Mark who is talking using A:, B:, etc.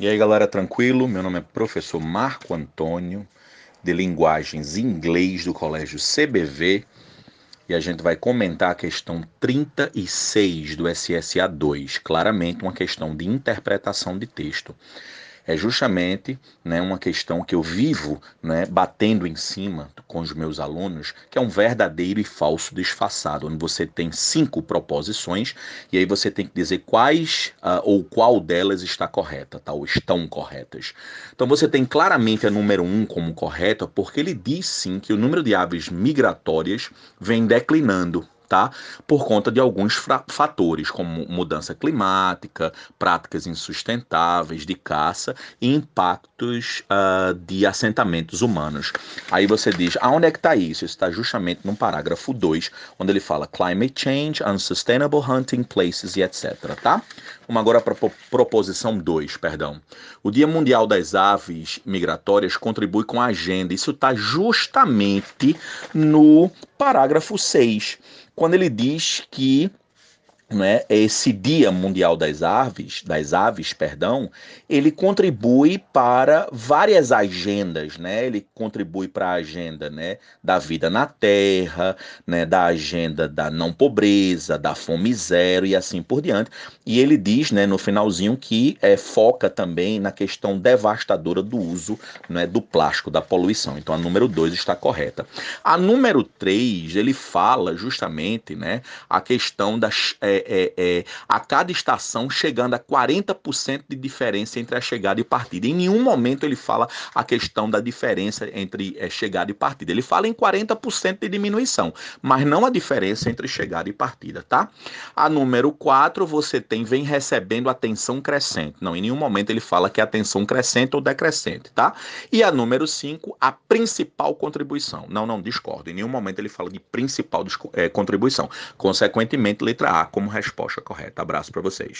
A: E aí, galera, tranquilo? Meu nome é professor Marco Antônio, de Linguagens Inglês do Colégio CBV, e a gente vai comentar a questão 36 do SSA 2, claramente uma questão de interpretação de texto é justamente né, uma questão que eu vivo né, batendo em cima com os meus alunos, que é um verdadeiro e falso disfarçado, onde você tem cinco proposições e aí você tem que dizer quais uh, ou qual delas está correta, tá, ou estão corretas. Então você tem claramente a número um como correta, porque ele diz sim que o número de aves migratórias vem declinando tá? Por conta de alguns fatores, como mudança climática, práticas insustentáveis de caça e uh, de assentamentos humanos. Aí você diz, aonde é que está isso? Isso está justamente no parágrafo 2, onde ele fala climate change, unsustainable hunting places e etc, tá? Vamos agora para proposição 2, perdão. O Dia Mundial das Aves Migratórias contribui com a agenda. Isso está justamente no parágrafo 6 quando ele diz que né, esse Dia Mundial das Aves, das Aves, perdão, ele contribui para várias agendas, né? Ele contribui para a agenda, né, da vida na Terra, né, da agenda da não pobreza, da fome zero e assim por diante. E ele diz, né, no finalzinho que é, foca também na questão devastadora do uso, né, do plástico, da poluição. Então a número 2 está correta. A número 3, ele fala justamente, né, a questão das é, é, é, a cada estação chegando a 40% de diferença entre a chegada e partida. Em nenhum momento ele fala a questão da diferença entre é, chegada e partida. Ele fala em 40% de diminuição, mas não a diferença entre chegada e partida, tá? A número 4, você tem vem recebendo atenção crescente. Não, em nenhum momento ele fala que é atenção crescente ou decrescente, tá? E a número 5, a principal contribuição. Não, não, discordo. Em nenhum momento ele fala de principal é, contribuição. Consequentemente, letra A resposta correta. Abraço para vocês.